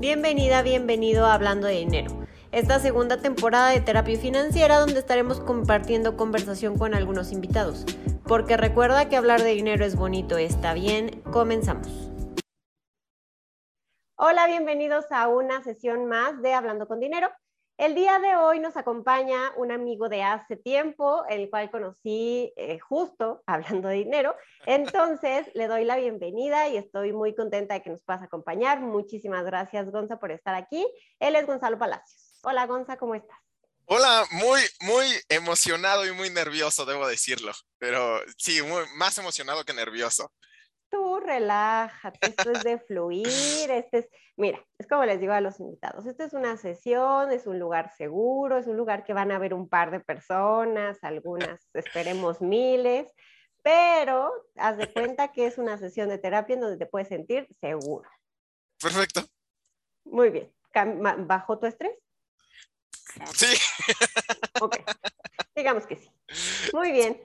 Bienvenida, bienvenido a Hablando de Dinero. Esta segunda temporada de Terapia Financiera donde estaremos compartiendo conversación con algunos invitados. Porque recuerda que hablar de dinero es bonito, está bien, comenzamos. Hola, bienvenidos a una sesión más de Hablando con Dinero. El día de hoy nos acompaña un amigo de hace tiempo, el cual conocí eh, justo hablando de dinero. Entonces, le doy la bienvenida y estoy muy contenta de que nos puedas acompañar. Muchísimas gracias, Gonza, por estar aquí. Él es Gonzalo Palacios. Hola, Gonza, ¿cómo estás? Hola, muy, muy emocionado y muy nervioso, debo decirlo. Pero sí, más emocionado que nervioso tú relájate, esto es de fluir, este es, mira, es como les digo a los invitados, esto es una sesión, es un lugar seguro, es un lugar que van a ver un par de personas, algunas esperemos miles, pero haz de cuenta que es una sesión de terapia en donde te puedes sentir seguro. Perfecto. Muy bien. ¿Bajó tu estrés? Sí. Ok. Digamos que sí. Muy bien.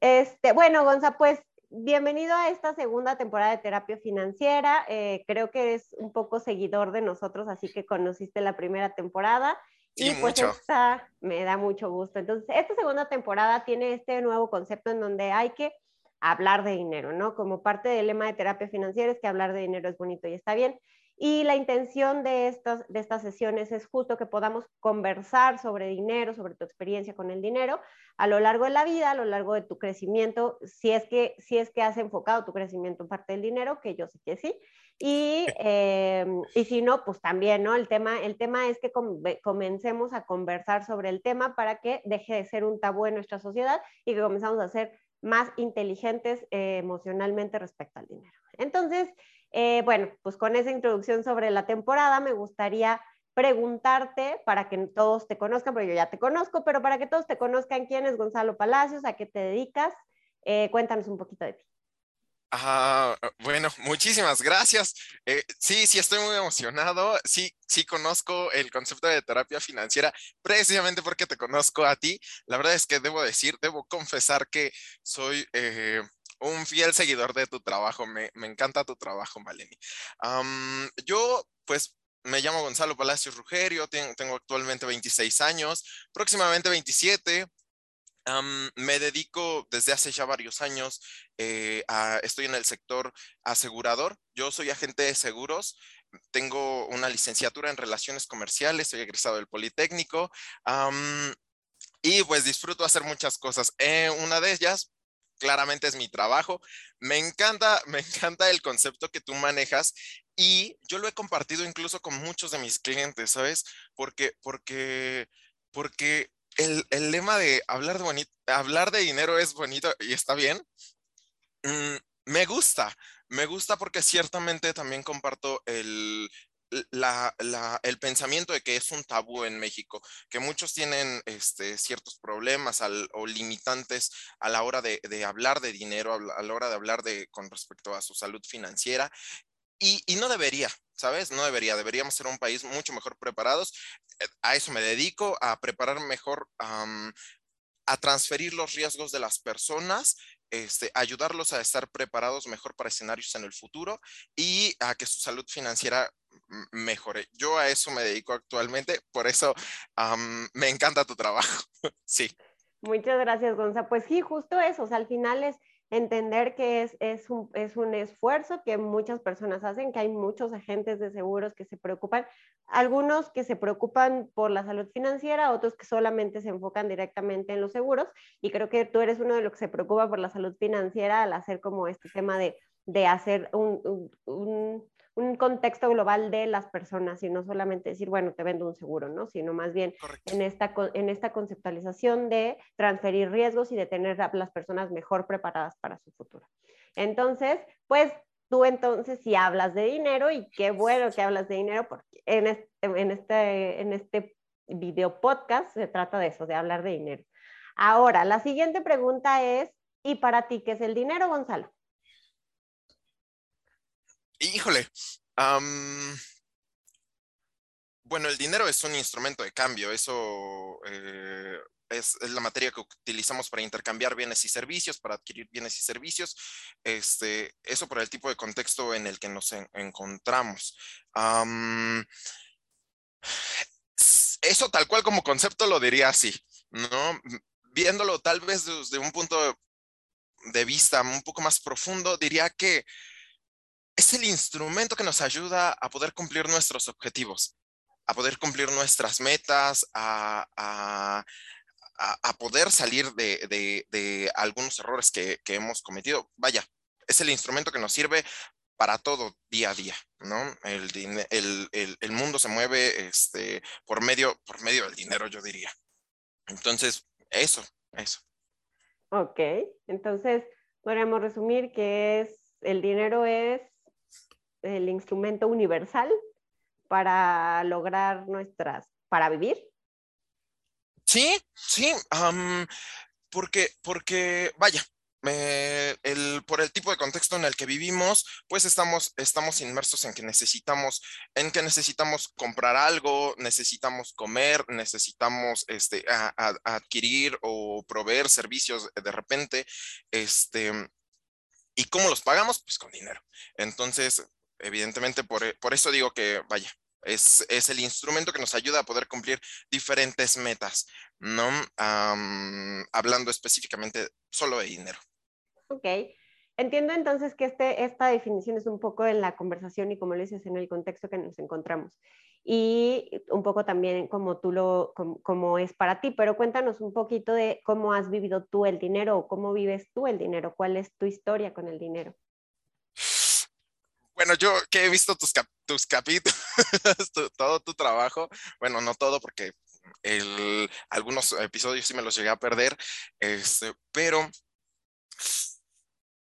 Este, bueno, Gonza, pues bienvenido a esta segunda temporada de terapia financiera. Eh, creo que es un poco seguidor de nosotros, así que conociste la primera temporada. y pues esta me da mucho gusto. Entonces, esta segunda temporada tiene este nuevo concepto en donde hay que hablar de dinero, ¿no? Como parte del lema de terapia financiera es que hablar de dinero es bonito y está bien. Y la intención de estas, de estas sesiones es justo que podamos conversar sobre dinero, sobre tu experiencia con el dinero a lo largo de la vida, a lo largo de tu crecimiento, si es que, si es que has enfocado tu crecimiento en parte del dinero, que yo sé que sí. Y, em, y si no, pues también, ¿no? El tema, el tema es que comencemos a conversar sobre el tema para que deje de ser un tabú en nuestra sociedad y que comenzamos a ser más inteligentes eh, emocionalmente respecto al dinero. Entonces, eh, bueno, pues con esa introducción sobre la temporada me gustaría preguntarte para que todos te conozcan, porque yo ya te conozco, pero para que todos te conozcan quién es Gonzalo Palacios, a qué te dedicas, eh, cuéntanos un poquito de ti. Ah, bueno, muchísimas gracias. Eh, sí, sí, estoy muy emocionado. Sí, sí conozco el concepto de terapia financiera precisamente porque te conozco a ti. La verdad es que debo decir, debo confesar que soy un fiel seguidor de tu trabajo. Me, encanta tu trabajo, Maleni. yo, pues, me llamo Gonzalo Palacios Rugerio, tengo, actualmente 26 años, próximamente 27. me dedico desde hace ya varios años, eh, estoy en el sector asegurador. Yo soy agente de seguros, tengo una licenciatura en relaciones comerciales, soy egresado del Politécnico. y pues disfruto hacer muchas cosas. Eh, una de ellas, claramente es mi trabajo. Me encanta, me encanta el concepto que tú manejas y yo lo he compartido incluso con muchos de mis clientes, ¿sabes? Porque, porque, porque el, lema de hablar de, hablar de dinero es bonito y está bien. Mm, me gusta, me gusta porque ciertamente también comparto el, el pensamiento de que es un tabú en México, que muchos tienen este, ciertos problemas o limitantes a la hora de, hablar de dinero, a la hora de hablar de, con respecto a su salud financiera. Y, no debería, ¿sabes? No debería. Deberíamos ser un país mucho mejor preparados. Eh, a eso me dedico, a preparar mejor, a transferir los riesgos de las personas este, ayudarlos a estar preparados mejor para escenarios en el futuro y a que su salud financiera mejore. Yo a eso me dedico actualmente, por eso me encanta tu trabajo. sí. Muchas gracias, Gonza. Pues sí, justo eso, o sea, al final es entender que es, es, un, es un esfuerzo que muchas personas hacen, que hay muchos agentes de seguros que se preocupan, algunos que se preocupan por la salud financiera, otros que solamente se enfocan directamente en los seguros, y creo que tú eres uno de los que se preocupa por la salud financiera al hacer como este tema de, de hacer un, un un contexto global de las personas y no solamente decir, bueno, te vendo un seguro, ¿no? Sino más bien en esta, en esta conceptualización de transferir riesgos y de tener a las personas mejor preparadas para su futuro. Entonces, pues tú entonces si hablas de dinero y qué bueno que hablas de dinero porque en este, en este, en este video podcast se trata de eso, de hablar de dinero. Ahora, la siguiente pregunta es, ¿y para ti qué es el dinero, Gonzalo? Híjole. bueno, el dinero es un instrumento de cambio, eso eh, es, la materia que utilizamos para intercambiar bienes y servicios, para adquirir bienes y servicios. Este, eso por el tipo de contexto en el que nos encontramos. eso tal cual como concepto lo diría así, ¿no? Viéndolo tal vez desde un punto de vista un poco más profundo, diría que es el instrumento que nos ayuda a poder cumplir nuestros objetivos, a poder cumplir nuestras metas, a, poder salir de, algunos errores que, hemos cometido. Vaya, es el instrumento que nos sirve para todo día a día, ¿no? El, mundo se mueve este, por, medio, por medio del dinero, yo diría. Entonces, eso, eso. Ok, entonces podríamos resumir que es, el dinero es el instrumento universal para lograr nuestras, para vivir. Sí, sí, porque, porque, vaya, el, por el tipo de contexto en el que vivimos, pues estamos, estamos inmersos en que necesitamos, en que necesitamos comprar algo, necesitamos comer, necesitamos este, adquirir o proveer servicios de repente, este, ¿y cómo los pagamos? Pues con dinero. Entonces, evidentemente, por, e, por eso digo que, vaya, es, es, el instrumento que nos ayuda a poder cumplir diferentes metas, ¿no? hablando específicamente solo de dinero. Ok. Entiendo entonces que este, esta definición es un poco en la conversación y como le dices, en el contexto que nos encontramos. Y un poco también como tú lo, como, es para ti, pero cuéntanos un poquito de cómo has vivido tú el dinero o cómo vives tú el dinero, cuál es tu historia con el dinero. Bueno, yo que he visto tus, tus capítulos, todo tu trabajo, bueno, no todo porque el, algunos episodios sí me los llegué a perder, este, pero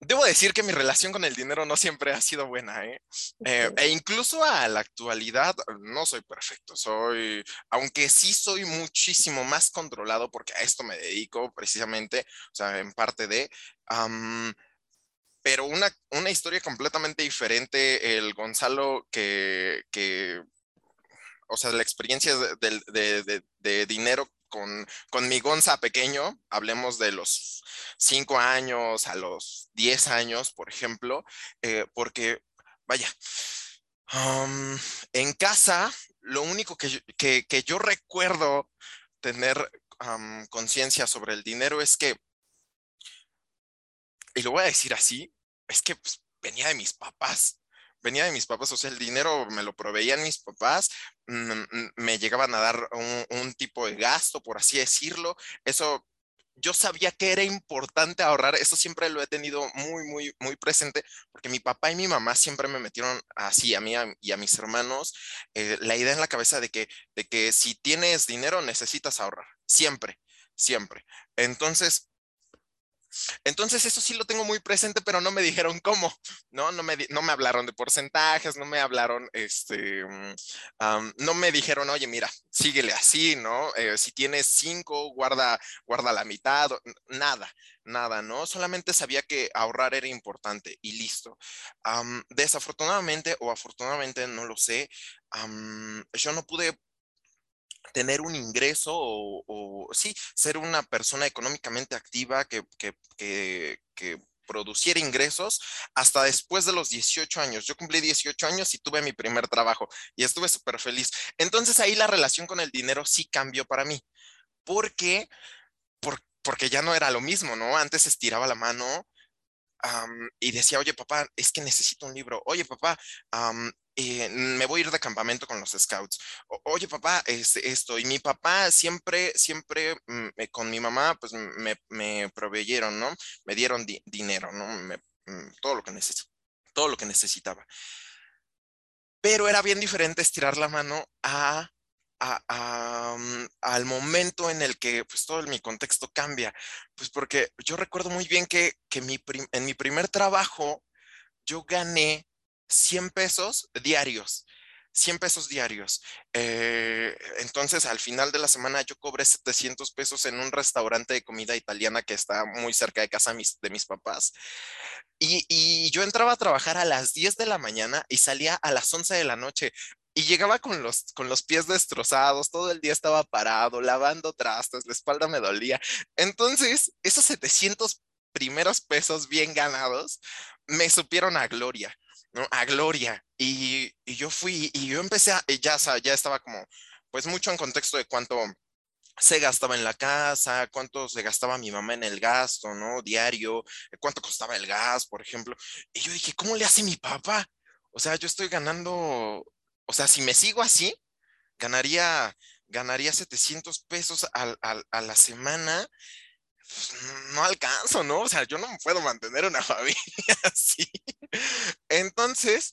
Debo decir que mi relación con el dinero no siempre ha sido buena, ¿eh? ¿eh? e incluso a la actualidad no soy perfecto, soy, aunque sí soy muchísimo más controlado porque a esto me dedico precisamente, o sea, en parte de, pero una, una historia completamente diferente, el Gonzalo que, que o sea, la experiencia de, de dinero con, mi Gonza pequeño, hablemos de los 5 años a los 10 años, por ejemplo, eh, porque, vaya, en casa, lo único que, yo recuerdo tener conciencia sobre el dinero es que, y lo voy a decir así, es que pues, venía de mis papás venía de mis papás, o sea, el dinero me lo proveían mis papás, mm, mm, me llegaban a dar un, tipo de gasto, por así decirlo. Eso yo sabía que era importante ahorrar, eso siempre lo he tenido muy, muy, muy presente, porque mi papá y mi mamá siempre me metieron así a mí y a mis hermanos eh, la idea en la cabeza de que, de que si tienes dinero necesitas ahorrar, siempre, siempre. Entonces, entonces eso sí lo tengo muy presente, pero no me dijeron cómo, ¿no? No me, no me hablaron de porcentajes, no me hablaron, este, mm, no me dijeron, oye, mira, síguele así, ¿no? Eh, si tienes cinco, guarda, guarda la mitad, nada, nada, ¿no? Solamente sabía que ahorrar era importante y listo. desafortunadamente o afortunadamente, no lo sé, yo no pude tener un ingreso o, sí, ser una persona económicamente activa que, produciera ingresos hasta después de los 18 años. Yo cumplí 18 años y tuve mi primer trabajo y estuve súper feliz. Entonces ahí la relación con el dinero sí cambió para mí. Porque, porque ya no era lo mismo, ¿no? Antes estiraba la mano y decía, oye papá, es que necesito un libro. Oye papá, eh, me voy a ir de campamento con los scouts. oye papá, es esto. Y mi papá siempre, siempre mm, con mi mamá, pues me, me proveyeron, ¿no? Me dieron dinero, ¿no? Mm, todo lo que todo lo que necesitaba. Pero era bien diferente estirar la mano a Mm, al momento en el que pues todo mi contexto cambia. Pues porque yo recuerdo muy bien que, en mi primer trabajo yo gané 100 pesos diarios. 100 pesos diarios. Eh, entonces, al final de la semana yo cobré 700 pesos en un restaurante de comida italiana que está muy cerca de casa de mis papás. Y, yo entraba a trabajar a las 10 de la mañana y salía a las 11 de la noche y llegaba con los, con los pies destrozados, todo el día estaba parado, lavando trastes, la espalda me dolía. Entonces, esos 700 primeros pesos bien ganados me supieron a gloria, ¿no? A gloria. Y, y yo fui, y yo empecé a, ya, ya estaba como, pues mucho en contexto de cuánto se gastaba en la casa, cuánto se gastaba mi mamá en el gasto, ¿no? Diario, cuánto costaba el gas, por ejemplo. Y yo dije, ¿cómo le hace mi papá? O sea, yo estoy ganando, o sea, si me sigo así, ganaría, ganaría 700 pesos a la semana. Pues, no alcanzo, ¿no? O sea, yo no puedo mantener una familia así. Entonces,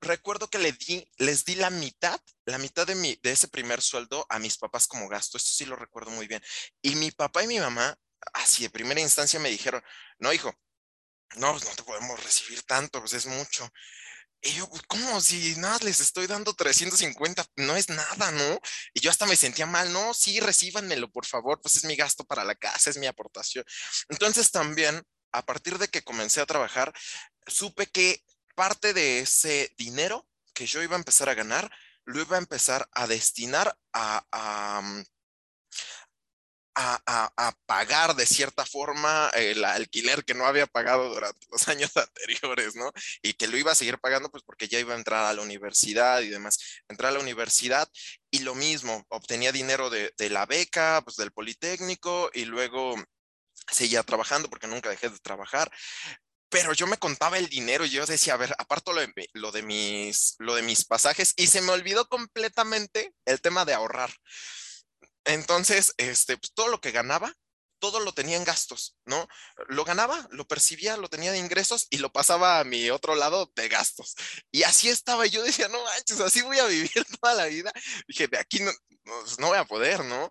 recuerdo que le di, les di la mitad, la mitad de, mi, de ese primer sueldo a mis papás como gasto. Esto sí lo recuerdo muy bien. Y mi papá y mi mamá, así de primera instancia, me dijeron, no, hijo, no, pues no te podemos recibir tanto, pues es mucho. Y yo, pues, ¿cómo? Si nada, les estoy dando 350, no es nada, ¿no? Y yo hasta me sentía mal, no, sí, recíbanmelo, por favor, pues es mi gasto para la casa, es mi aportación. Entonces también, a partir de que comencé a trabajar, supe que parte de ese dinero que yo iba a empezar a ganar, lo iba a empezar a destinar a, a, mm, pagar de cierta forma el alquiler que no había pagado durante los años anteriores, ¿no? Y que lo iba a seguir pagando pues porque ya iba a entrar a la universidad y demás. Entrar a la universidad y lo mismo, obtenía dinero de, la beca, pues del Politécnico y luego seguía trabajando porque nunca dejé de trabajar pero yo me contaba el dinero y yo decía, a ver, aparto lo de, mis, lo de mis pasajes y se me olvidó completamente el tema de ahorrar. Entonces, este, pues, todo lo que ganaba, todo lo tenía en gastos, ¿no? Lo ganaba, lo percibía, lo tenía de ingresos y lo pasaba a mi otro lado de gastos. Y así estaba. Y yo decía, no manches, así voy a vivir toda la vida. Dije, de aquí no, no, pues, voy a poder, ¿no?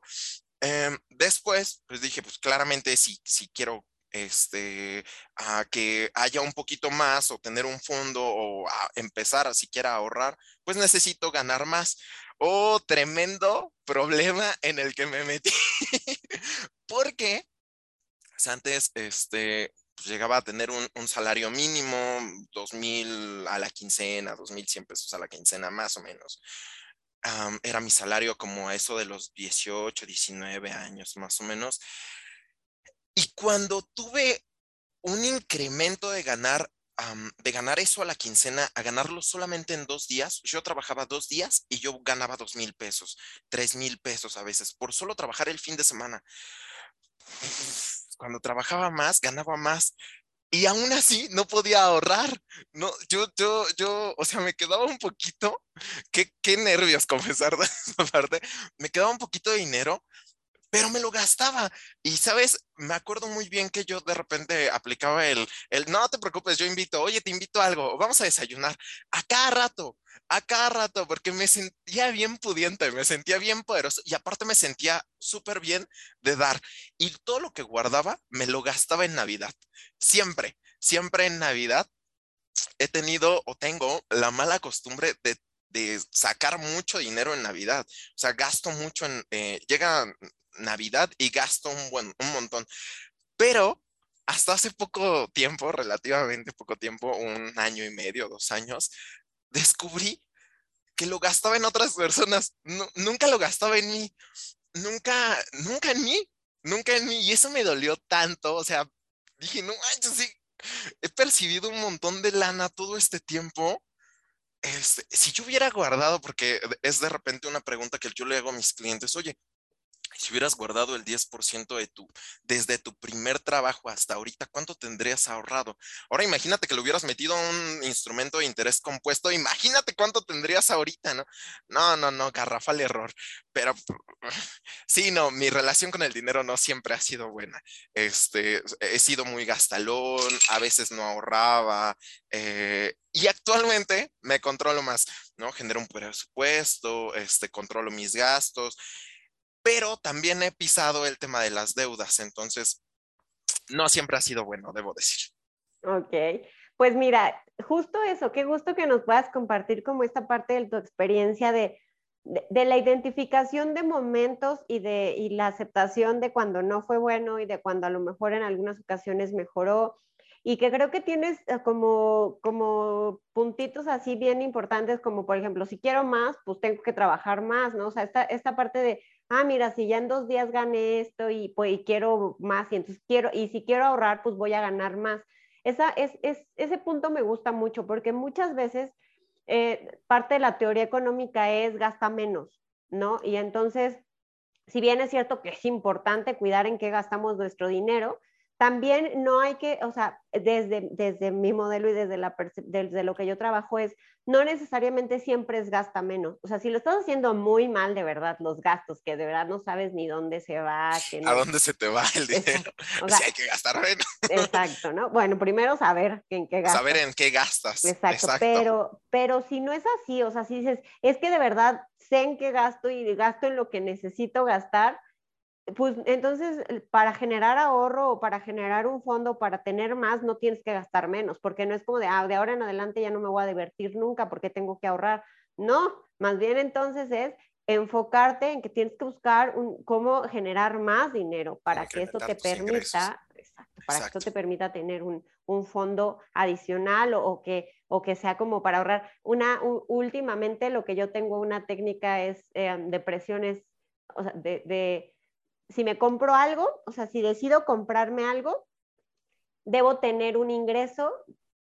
Em, después, pues dije, pues claramente si, si quiero este, que haya un poquito más o tener un fondo o empezar a siquiera a ahorrar, pues necesito ganar más. Oh, tremendo problema en el que me metí. Porque pues, antes, este, pues, llegaba a tener un, salario mínimo, dos mil a la quincena, dos mil cien pesos a la quincena, más o menos. era mi salario como eso de los 18, 19 años, más o menos. Y cuando tuve un incremento de ganar, de ganar eso a la quincena, a ganarlo solamente en dos días, yo trabajaba dos días y yo ganaba dos mil pesos, tres mil pesos a veces, por solo trabajar el fin de semana. Cuando trabajaba más, ganaba más. Y aún así no podía ahorrar. No, yo, yo, yo, o sea, me quedaba un poquito, qué, qué nervios confesar de esa parte, me quedaba un poquito de dinero, pero me lo gastaba. Y sabes, me acuerdo muy bien que yo de repente aplicaba el, el, no te preocupes, yo invito, oye, te invito a algo, vamos a desayunar, a cada rato, a cada rato, porque me sentía bien pudiente, me sentía bien poderoso y aparte me sentía súper bien de dar. Y todo lo que guardaba me lo gastaba en Navidad, siempre, siempre en Navidad. He tenido o tengo la mala costumbre de de sacar mucho dinero en Navidad. O sea, gasto mucho en, eh, llega Navidad y gasto un, buen, un montón. Pero hasta hace poco tiempo, relativamente poco tiempo, un año y medio, dos años, descubrí que lo gastaba en otras personas. nunca lo gastaba en mí. Nunca, nunca en mí. Nunca en mí. Y eso me dolió tanto. O sea, dije, no manches, sí. He percibido un montón de lana todo este tiempo. Este, si yo hubiera guardado, porque es de repente una pregunta que yo le hago a mis clientes, oye, si hubieras guardado el 10% de tu, desde tu primer trabajo hasta ahorita, ¿cuánto tendrías ahorrado? Ahora imagínate que lo hubieras metido a un instrumento de interés compuesto, imagínate cuánto tendrías ahorita, ¿no? No, no, no, garrafal error. Pero sí, no, mi relación con el dinero no siempre ha sido buena. Este, he sido muy gastalón, a veces no ahorraba, eh, y actualmente me controlo más, ¿no? Genero un presupuesto, este, controlo mis gastos pero también he pisado el tema de las deudas, entonces no siempre ha sido bueno, debo decir. Ok, pues mira, justo eso, qué gusto que nos puedas compartir como esta parte de tu experiencia de, de, la identificación de momentos y de y la aceptación de cuando no fue bueno y de cuando a lo mejor en algunas ocasiones mejoró y que creo que tienes eh, como, como puntitos así bien importantes, como por ejemplo, si quiero más, pues tengo que trabajar más, ¿no? O sea, esta, esta parte de, ah, mira, si ya en dos días gané esto y pues y quiero más, y entonces quiero, y si quiero ahorrar, pues voy a ganar más. Esa, es, es, ese punto me gusta mucho porque muchas veces eh, parte de la teoría económica es gasta menos, ¿no? Y entonces, si bien es cierto que es importante cuidar en qué gastamos nuestro dinero, también no hay que, o sea, desde, desde mi modelo y desde, la, desde lo que yo trabajo es, no necesariamente siempre es gasta menos. O sea, si lo estás haciendo muy mal de verdad, los gastos, que de verdad no sabes ni dónde se va. ¿A dónde se te va el dinero? O sea, hay que gastar menos. Exacto, ¿no? Bueno, primero saber en qué gastas. Saber en qué gastas. Exacto, Pero, pero si no es así, o sea, si dices, es que de verdad sé en qué gasto y gasto en lo que necesito gastar, pues entonces para generar ahorro o para generar un fondo, para tener más, no tienes que gastar menos, porque no es como de, ah, de ahora en adelante ya no me voy a divertir nunca porque tengo que ahorrar. No, más bien entonces es enfocarte en que tienes que buscar un, cómo generar más dinero para que esto te permita, para que esto te permita tener un, un fondo adicional o, que, o que sea como para ahorrar. Una, últimamente lo que yo tengo una técnica es eh, de presiones, o sea, de si me compro algo, o sea, si decido comprarme algo, debo tener un ingreso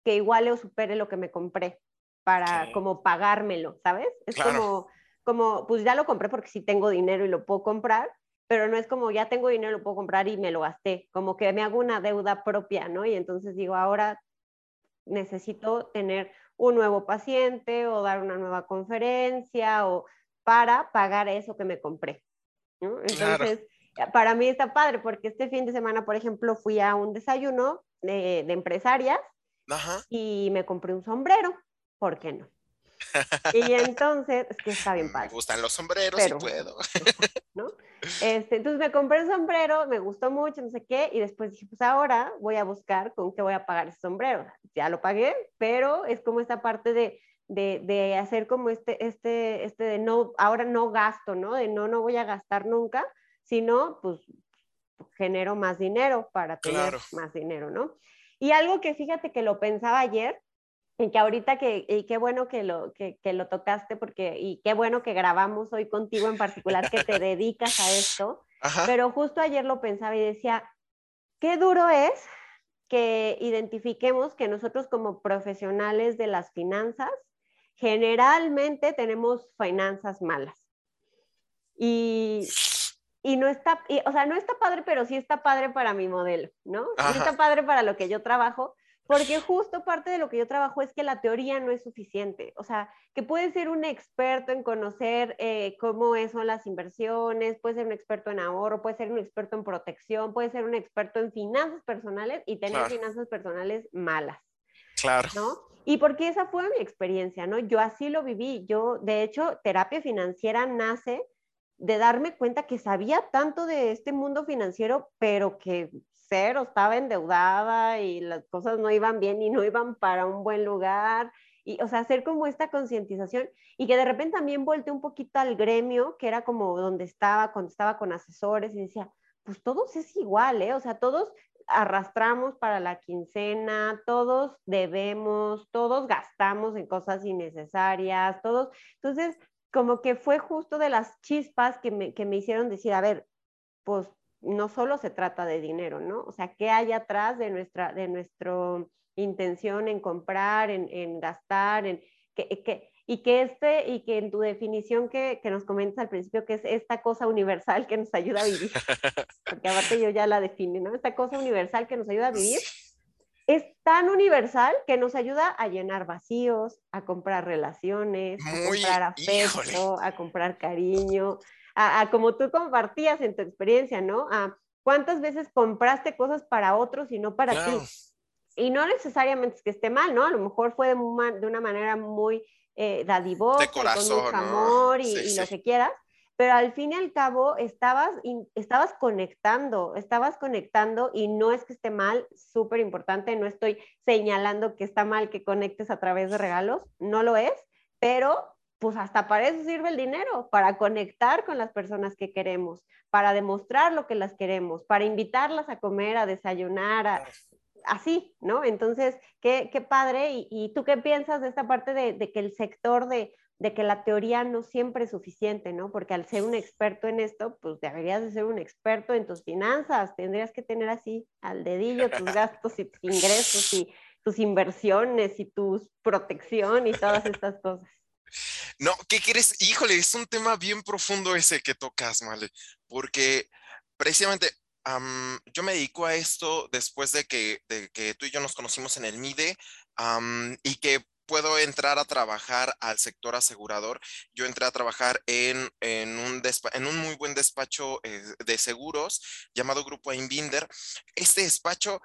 que iguale o supere lo que me compré para como pagármelo, ¿sabes? Es como, como, pues ya lo compré porque sí tengo dinero y lo puedo comprar, pero no es como ya tengo dinero, lo puedo comprar y me lo gasté, como que me hago una deuda propia, ¿no? Y entonces digo, ahora necesito tener un nuevo paciente o dar una nueva conferencia o para pagar eso que me compré. ¿no? Entonces, para mí está padre porque este fin de semana, por ejemplo, fui a un desayuno de, empresarias y me compré un sombrero. ¿Por qué no? y entonces, es que está bien padre. Me gustan los sombreros y puedo. ¿no? Este, entonces me compré un sombrero, me gustó mucho, no sé qué, y después dije, pues ahora voy a buscar con qué voy a pagar ese sombrero. Ya lo pagué, pero es como esta parte de, de, de hacer como este, este, este de no, ahora no gasto, ¿no? De no, no voy a gastar nunca, si no, pues genero más dinero para tener más dinero, ¿no? Y algo que fíjate que lo pensaba ayer, y que ahorita que, y qué bueno que lo, que, lo tocaste, porque, y qué bueno que grabamos hoy contigo en particular, que te dedicas a esto, pero justo ayer lo pensaba y decía, qué duro es que identifiquemos que nosotros como profesionales de las finanzas, generalmente tenemos finanzas malas. Y y no está, o sea, no está padre, pero sí está padre para mi modelo, ¿no? Sí está padre para lo que yo trabajo, porque justo parte de lo que yo trabajo es que la teoría no es suficiente, o sea, que puedes ser un experto en conocer eh, cómo son las inversiones, puedes ser un experto en ahorro, puedes ser un experto en protección, puedes ser un experto en finanzas personales y tener finanzas personales malas. Claro. ¿No? Y porque esa fue mi experiencia, ¿no? Yo así lo viví. Yo, de hecho, terapia financiera nace de darme cuenta que sabía tanto de este mundo financiero, pero que cero, estaba endeudada y las cosas no iban bien y no iban para un buen lugar. Y, o sea, hacer como esta concientización y que de repente también volteé un poquito al gremio, que era como donde estaba, cuando estaba con asesores y decía, pues todos es igual, ¿eh? O sea, todos arrastramos para la quincena, todos debemos, todos gastamos en cosas innecesarias, todos. Entonces, como que fue justo de las chispas que me, que me hicieron decir, a ver, pues no solo se trata de dinero, ¿no? O sea, ¿qué hay atrás de nuestra, de nuestra intención en comprar, en, en gastar, en que, que, y que este, y que en tu definición que, que, nos comentas al principio, que es esta cosa universal que nos ayuda a vivir, porque aparte yo ya la define, ¿no? Esta cosa universal que nos ayuda a vivir, es tan universal que nos ayuda a llenar vacíos, a comprar relaciones, a comprar afecto, a comprar cariño, a, como tú compartías en tu experiencia, ¿no? A cuántas veces compraste cosas para otros y no para ti. Y no necesariamente es que esté mal, ¿no? A lo mejor fue de, una manera muy eh, dadivosa, con mucho amor y, lo que quieras, pero al fin y al cabo estabas, estabas conectando, estabas conectando y no es que esté mal, súper importante, no estoy señalando que está mal que conectes a través de regalos, no lo es, pero pues hasta para eso sirve el dinero, para conectar con las personas que queremos, para demostrar lo que las queremos, para invitarlas a comer, a desayunar, así, ¿no? Entonces, qué, qué padre. Y, tú qué piensas de esta parte de, de que el sector de, de que la teoría no siempre es suficiente, ¿no? Porque al ser un experto en esto, pues deberías de ser un experto en tus finanzas, tendrías que tener así al dedillo tus gastos y tus ingresos y tus inversiones y tu protección y todas estas cosas. No, ¿qué quieres? Híjole, es un tema bien profundo ese que tocas, Male, porque precisamente yo me dedico a esto después de que, de que, tú y yo nos conocimos en el MIDE y que puedo entrar a trabajar al sector asegurador. Yo entré a trabajar en, un, en un, muy buen despacho eh, de seguros llamado Grupo Einbinder. Este despacho,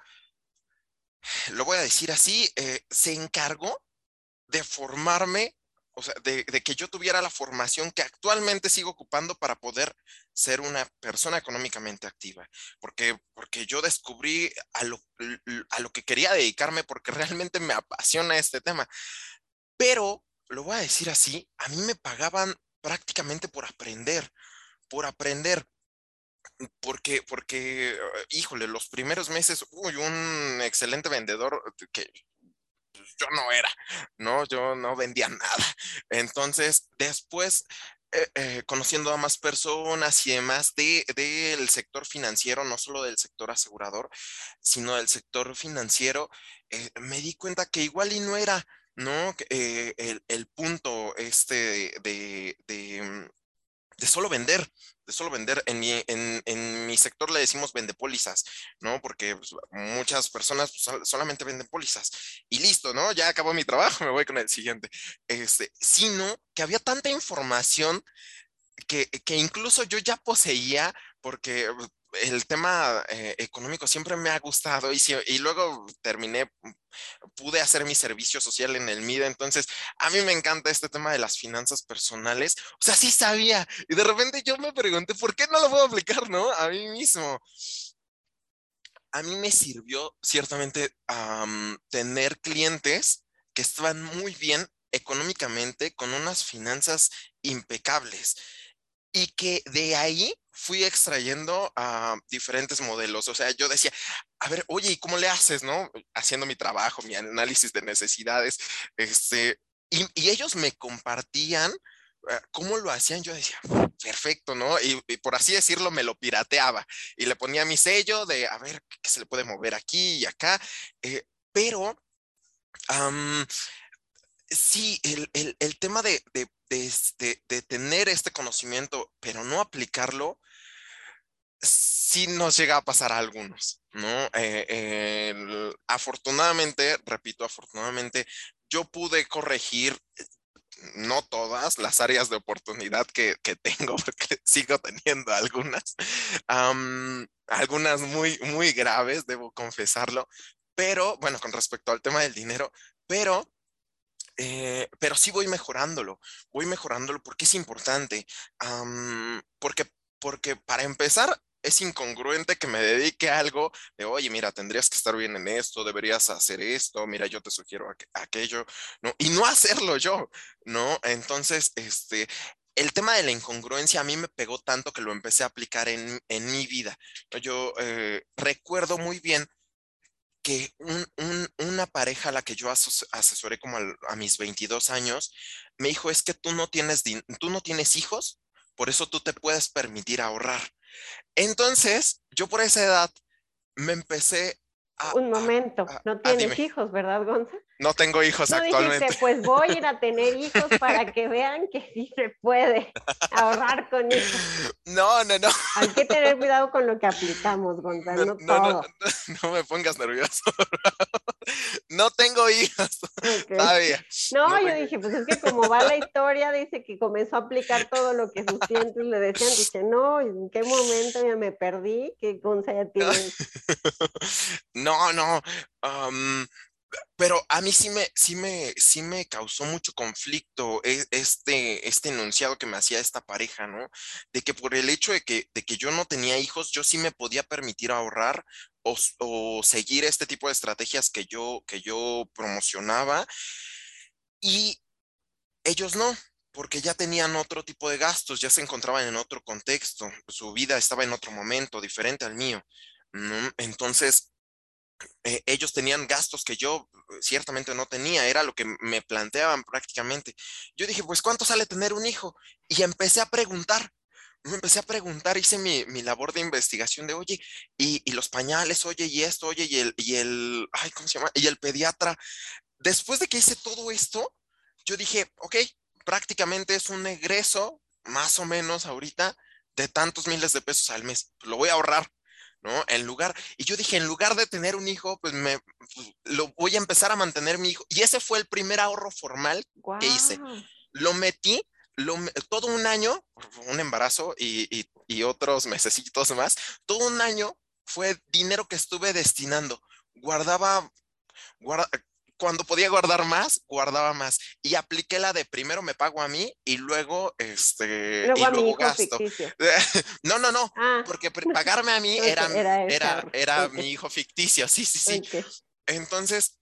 lo voy a decir así, eh, se encargó de formarme o sea, de, que yo tuviera la formación que actualmente sigo ocupando para poder ser una persona económicamente activa. Porque, porque yo descubrí a lo, a lo que quería dedicarme porque realmente me apasiona este tema. Pero, lo voy a decir así, a mí me pagaban prácticamente por aprender, por aprender. Porque, porque, híjole, los primeros meses, uy, un excelente vendedor que yo no era, ¿no? Yo no vendía nada. Entonces, después, eh, eh, conociendo a más personas y demás del sector financiero, no solo del sector asegurador, sino del sector financiero, eh, me di cuenta que igual y no era, ¿no? El, punto este de, mm, de solo vender, de solo vender. En mi, en, mi sector le decimos vende pólizas, ¿no? Porque pues, muchas personas pues, solamente venden pólizas y listo, ¿no? Ya acabó mi trabajo, me voy con el siguiente. Este, sino que había tanta información que, que incluso yo ya poseía porque el tema eh, económico siempre me ha gustado y, y luego terminé, mm, pude hacer mi servicio social en el MIDE, entonces a mí me encanta este tema de las finanzas personales, o sea, sí sabía y de repente yo me pregunté, ¿por qué no lo puedo aplicar, no? A mí mismo. A mí me sirvió ciertamente tener clientes que estaban muy bien económicamente con unas finanzas impecables y que de ahí fui extrayendo a diferentes modelos. O sea, yo decía, a ver, oye, ¿y cómo le haces, no? Haciendo mi trabajo, mi análisis de necesidades, este, y, ellos me compartían eh, cómo lo hacían. Yo decía, perfecto, ¿no? Y, por así decirlo, me lo pirateaba y le ponía mi sello de, a ver, ¿qué se le puede mover aquí y acá? Eh, pero... sí, el, tema de, de, de, tener este conocimiento, pero no aplicarlo, sí nos llega a pasar a algunos, ¿no? Eh, afortunadamente, repito, afortunadamente, yo pude corregir no todas las áreas de oportunidad que, que tengo, porque sigo teniendo algunas, algunas muy, muy graves, debo confesarlo, pero bueno, con respecto al tema del dinero, pero eh, pero sí voy mejorándolo, voy mejorándolo porque es importante, porque, porque para empezar es incongruente que me dedique a algo de, oye, mira, tendrías que estar bien en esto, deberías hacer esto, mira, yo te sugiero aquello, ¿no? Y no hacerlo yo, ¿no? Entonces, este, el tema de la incongruencia a mí me pegó tanto que lo empecé a aplicar en, en mi vida. Yo eh, recuerdo muy bien que una pareja a la que yo asesoré como a, mis 22 años me dijo, es que tú no, tienes tú no tienes hijos, por eso tú te puedes permitir ahorrar. Entonces, yo por esa edad me empecé a... Un momento, no tienes hijos, ¿verdad, Gonza? No tengo hijos actualmente. pues voy a ir a tener hijos para que vean que sí se puede ahorrar con hijos. No, no, no. Hay que tener cuidado con lo que aplicamos, Gonzalo, no, todo. No, me pongas nervioso. No tengo hijos todavía. No, yo dije, pues es que como va la historia, dice que comenzó a aplicar todo lo que sus clientes le decían. Dice, no, ¿en qué momento ya me perdí? ¿Qué Gonzalo ya tiene? No, no pero a mí sí me, sí me, sí me causó mucho conflicto e, este, este enunciado que me hacía esta pareja, ¿no? De que por el hecho de que, de que yo no tenía hijos, yo sí me podía permitir ahorrar o, o seguir este tipo de estrategias que yo, que yo promocionaba y ellos no, porque ya tenían otro tipo de gastos, ya se encontraban en otro contexto, su vida estaba en otro momento diferente al mío. Entonces, eh, ellos tenían gastos que yo eh, ciertamente no tenía, era lo que me planteaban prácticamente. Yo dije, pues, ¿cuánto sale tener un hijo? Y empecé a preguntar, me empecé a preguntar, hice mi, labor de investigación de, oye, y, los pañales, oye, y esto, oye, y el, y el, ay, ¿cómo se llama? Y el pediatra. Después de que hice todo esto, yo dije, ok, prácticamente es un egreso, más o menos ahorita, de tantos miles de pesos al mes. Lo voy a ahorrar. ¿No? En lugar, y yo dije, en lugar de tener un hijo, pues me pues, lo voy a empezar a mantener mi hijo. Y ese fue el primer ahorro formal que hice. Lo metí lo, todo un año, un embarazo y, y, y otros mesecitos más, todo un año fue dinero que estuve destinando. Guardaba, guarda, cuando podía guardar más, guardaba más. Y apliqué la de primero me pago a mí y luego, este, y luego gasto. no, no, no, ah. porque pagarme a mí era, era, era, mi hijo ficticio, sí, sí, sí. Entonces,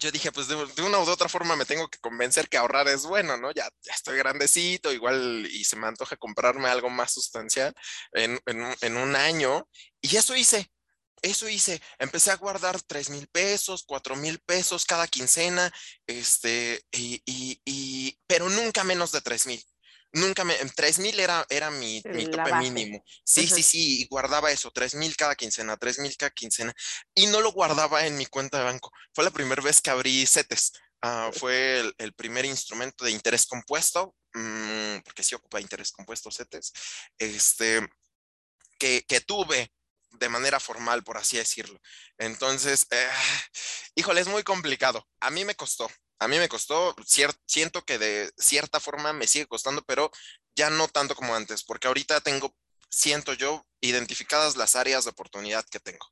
yo dije, pues de, una u otra forma me tengo que convencer que ahorrar es bueno, ¿no? Ya, ya estoy grandecito, igual y se me antoja comprarme algo más sustancial en, en, en un año. Y eso hice eso hice, empecé a guardar tres mil pesos, cuatro mil pesos cada quincena, este, y, y, pero nunca menos de tres mil. Nunca me, tres mil era, era mi, mi tope mínimo. Sí, sí, sí, y guardaba eso, tres mil cada quincena, tres mil cada quincena, y no lo guardaba en mi cuenta de banco. Fue la primera vez que abrí CETES. Ah, fue el, primer instrumento de interés compuesto, mm, porque sí ocupa interés compuesto CETES, este, que, que tuve de manera formal, por así decirlo. Entonces, eh, híjole, es muy complicado. A mí me costó, a mí me costó, siento que de cierta forma me sigue costando, pero ya no tanto como antes, porque ahorita tengo, siento yo, identificadas las áreas de oportunidad que tengo.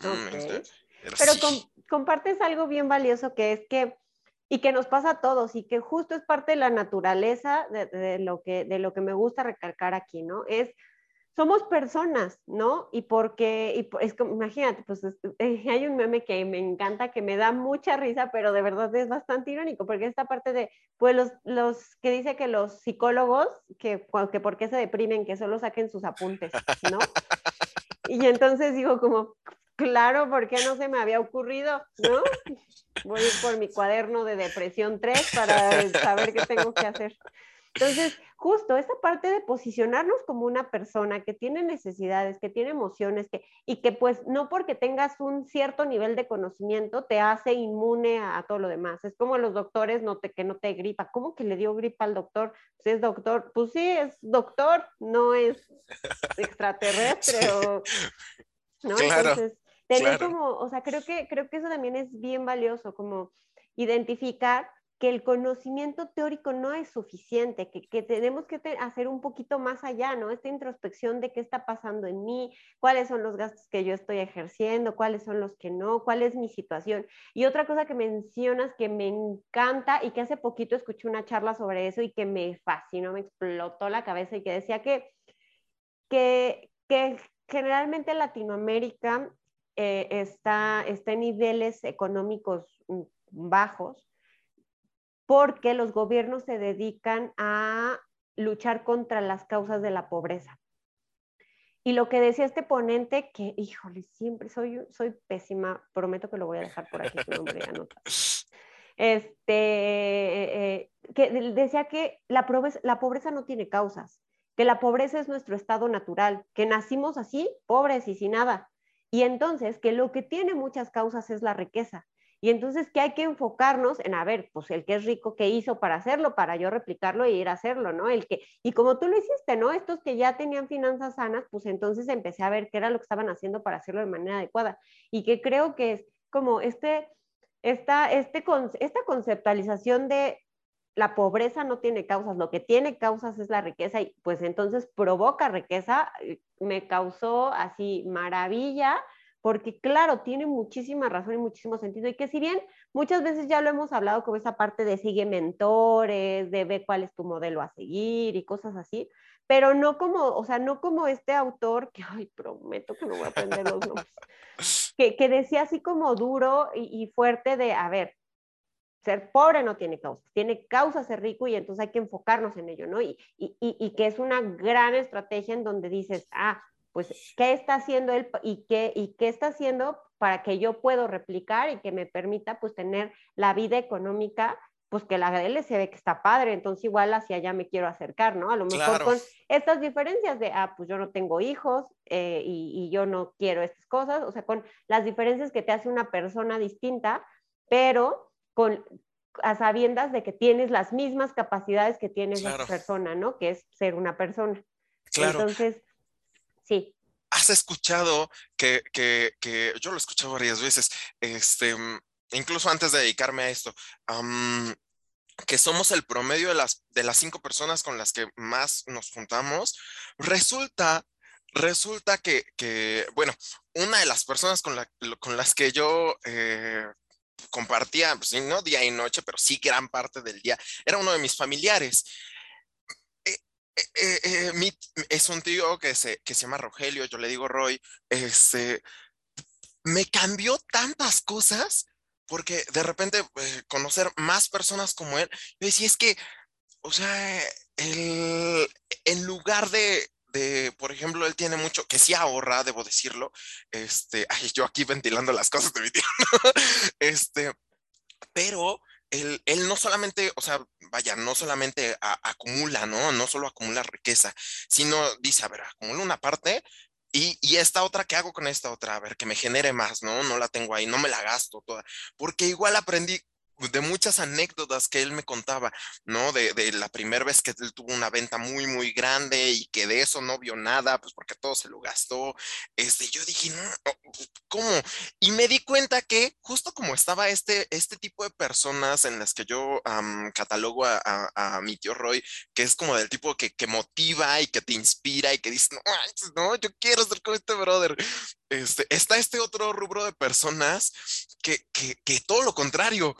Mm, este, pero, compartes algo bien valioso que es que y que nos pasa a todos y que justo es parte de la naturaleza de, lo, que, de lo que me gusta recalcar aquí, ¿no? Es somos personas, ¿no? Y porque, y es como, imagínate, pues eh, hay un meme que me encanta, que me da mucha risa, pero de verdad es bastante irónico, porque esta parte de, pues los, los que dice que los psicólogos, que, que por qué se deprimen, que solo saquen sus apuntes, ¿no? Y entonces digo como, claro, ¿por qué no se me había ocurrido, no? Voy a ir por mi cuaderno de depresión 3 para saber qué tengo que hacer. Entonces, justo esa parte de posicionarnos como una persona que tiene necesidades, que tiene emociones, que, y que pues no porque tengas un cierto nivel de conocimiento te hace inmune a, todo lo demás. Es como los doctores no te, que no te gripa. ¿Cómo que le dio gripa al doctor? Pues es doctor. Pues sí, es doctor, no es extraterrestre o... ¿no? Entonces, tener como, o sea, creo que, creo que eso también es bien valioso, como identificar que el conocimiento teórico no es suficiente, que, tenemos que hacer un poquito más allá, ¿no? Esta introspección de qué está pasando en mí, cuáles son los gastos que yo estoy ejerciendo, cuáles son los que no, cuál es mi situación. Y otra cosa que mencionas que me encanta y que hace poquito escuché una charla sobre eso y que me fascinó, me explotó la cabeza y que decía que, que, que generalmente Latinoamérica eh, está, está en niveles económicos mm, bajos porque los gobiernos se dedican a luchar contra las causas de la pobreza. Y lo que decía este ponente, que, híjole, siempre soy, pésima, prometo que lo voy a dejar por aquí, su nombre Este, eh, que decía que la pobreza no tiene causas, que la pobreza es nuestro estado natural, que nacimos así, pobres y sin nada. Y entonces que lo que tiene muchas causas es la riqueza y entonces que hay que enfocarnos en, a ver, pues el que es rico, ¿qué hizo para hacerlo? Para yo replicarlo e ir a hacerlo, ¿no? El que, y como tú lo hiciste, ¿no? Estos que ya tenían finanzas sanas, pues entonces empecé a ver qué era lo que estaban haciendo para hacerlo de manera adecuada. Y que creo que es como este, esta, este, esta conceptualización de la pobreza no tiene causas, lo que tiene causas es la riqueza y pues entonces provoca riqueza, eh, me causó así maravilla porque claro, tiene muchísima razón y muchísimo sentido, y que si bien muchas veces ya lo hemos hablado con esa parte de sigue mentores, de ver cuál es tu modelo a seguir y cosas así, pero no como, o sea, no como este autor que, ay, prometo que no voy a aprender los nombres, que, que decía así como duro y, fuerte de, a ver, ser pobre no tiene causa, tiene causa ser rico y entonces hay que enfocarnos en ello, ¿no? Y, y, y, que es una gran estrategia en donde dices, ah, pues, ¿qué está haciendo él y qué, y qué está haciendo para que yo puedo replicar y que me permita pues tener la vida económica pues que la de él se ve que está padre, entonces igual hacia allá me quiero acercar, ¿no? A lo mejor con estas diferencias de, ah, pues yo no tengo hijos eh, y, y, yo no quiero estas cosas, o sea, con las diferencias que te hace una persona distinta, pero con a sabiendas de que tienes las mismas capacidades que tiene esa persona, ¿no? Que es ser una persona. Claro. Entonces, sí. ¿Has escuchado que, que, que yo lo he varias veces, este, incluso antes de dedicarme a esto, que somos el promedio de las, de las cinco personas con las que más nos juntamos, resulta, resulta que, que bueno, una de las personas con, la, con las que yo eh, compartía, pues, no día y noche, pero sí gran parte del día, era uno de mis familiares. Eh, eh, es un tío que se, que se llama Rogelio, yo le digo Roy, este, me cambió tantas cosas porque de repente eh, conocer más personas como él, yo decía, es que, o sea, en lugar de, de, por ejemplo, él tiene mucho, que sí ahorra, debo decirlo, este, ay, yo aquí ventilando las cosas de mi tío, este, pero él, él, no solamente, o sea, vaya, no solamente acumula, ¿no? No solo acumula riqueza, sino dice, a ver, acumula una parte y, y, esta otra, ¿qué hago con esta otra? A ver, que me genere más, ¿no? No la tengo ahí, no me la gasto toda. Porque igual aprendí, de muchas anécdotas que él me contaba, ¿no? De, de, la primera vez que él tuvo una venta muy, muy grande y que de eso no vio nada, pues porque todo se lo gastó. Este, yo dije, no, ¿cómo? Y me di cuenta que justo como estaba este, este tipo de personas en las que yo catalogo a, a, mi tío Roy, que es como del tipo que, que motiva y que te inspira y que dice, no, no, yo quiero ser como este brother. Este, está este otro rubro de personas que, que, que todo lo contrario,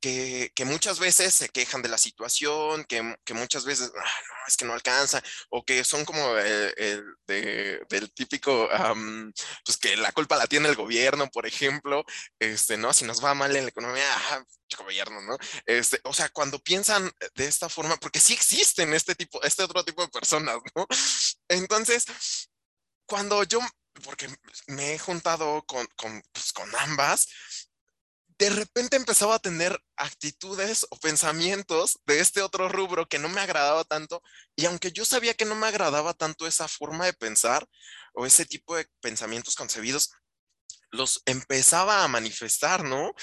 que, que, muchas veces se quejan de la situación, que, que muchas veces, ah, no, es que no alcanza, o que son como el, del típico, pues que la culpa la tiene el gobierno, por ejemplo, este, ¿no? Si nos va mal en la economía, ah, gobierno, ¿no? Este, o sea, cuando piensan de esta forma, porque sí existen este tipo, este otro tipo de personas, ¿no? Entonces, cuando yo, porque me he juntado con, con, pues, con ambas, de repente empezaba a tener actitudes o pensamientos de este otro rubro que no me agradaba tanto. Y aunque yo sabía que no me agradaba tanto esa forma de pensar o ese tipo de pensamientos concebidos, los empezaba a manifestar, ¿no?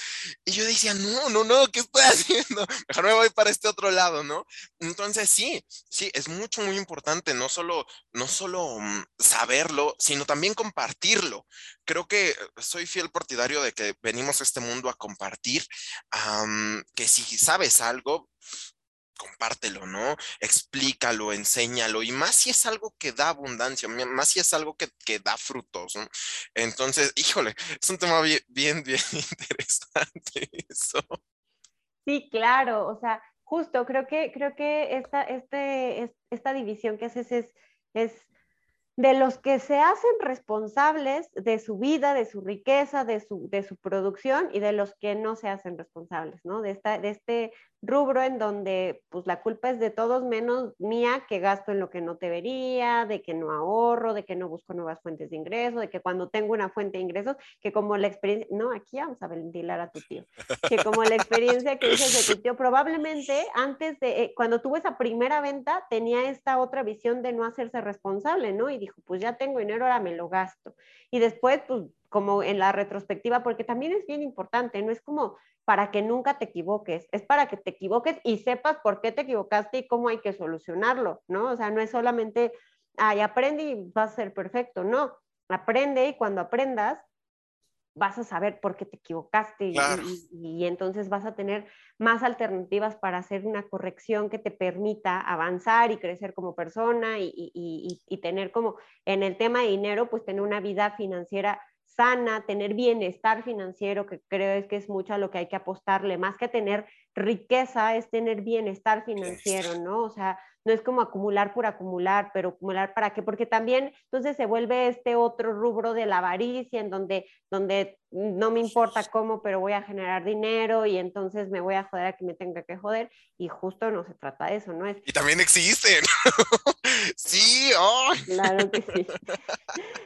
Y yo decía, no, no, no, ¿qué estoy haciendo? Mejor me voy para este otro lado, ¿no? Entonces sí, sí, es mucho, muy importante no solo, no solo mm, saberlo, sino también compartirlo. Creo que soy fiel partidario de que venimos a este mundo a compartir, que si sabes algo, compártelo, ¿no? Explícalo, enséñalo, y más si es algo que da abundancia, más si es algo que, que da frutos, ¿no? Entonces, híjole, es un tema bien, bien, interesante eso. Sí, claro, o sea, justo, creo que, creo que esta, este, esta división que haces es, es de los que se hacen responsables de su vida, de su riqueza, de su, de su producción y de los que no se hacen responsables, ¿no? De, esta, de este rubro en donde pues la culpa es de todos menos mía que gasto en lo que no debería, de que no ahorro, de que no busco nuevas fuentes de ingresos, de que cuando tengo una fuente de ingresos, que como la experiencia, no, aquí vamos a ventilar a tu tío, que como la experiencia que dices de tu tío, probablemente antes de, eh, cuando tuvo esa primera venta, tenía esta otra visión de no hacerse responsable, ¿no? Y dijo, pues ya tengo dinero, ahora me lo gasto. Y después, pues como en la retrospectiva, porque también es bien importante, no es como para que nunca te equivoques, es para que te equivoques y sepas por qué te equivocaste y cómo hay que solucionarlo, ¿no? O sea, no es solamente, ay, aprende y vas a ser perfecto, no, aprende y cuando aprendas vas a saber por qué te equivocaste y, entonces vas a tener más alternativas para hacer una corrección que te permita avanzar y crecer como persona y, y tener como en el tema de dinero, pues tener una vida financiera sana, tener bienestar financiero, que creo que es mucho a lo que hay que apostarle, más que tener riqueza, es tener bienestar financiero, ¿no? O sea, no es como acumular por acumular, pero acumular para qué, porque también entonces se vuelve este otro rubro de la avaricia, en donde, donde no me importa cómo, pero voy a generar dinero y entonces me voy a joder a que me tenga que joder, y justo no se trata de eso, ¿no es? Y también existen. Sí, oh. Claro que sí.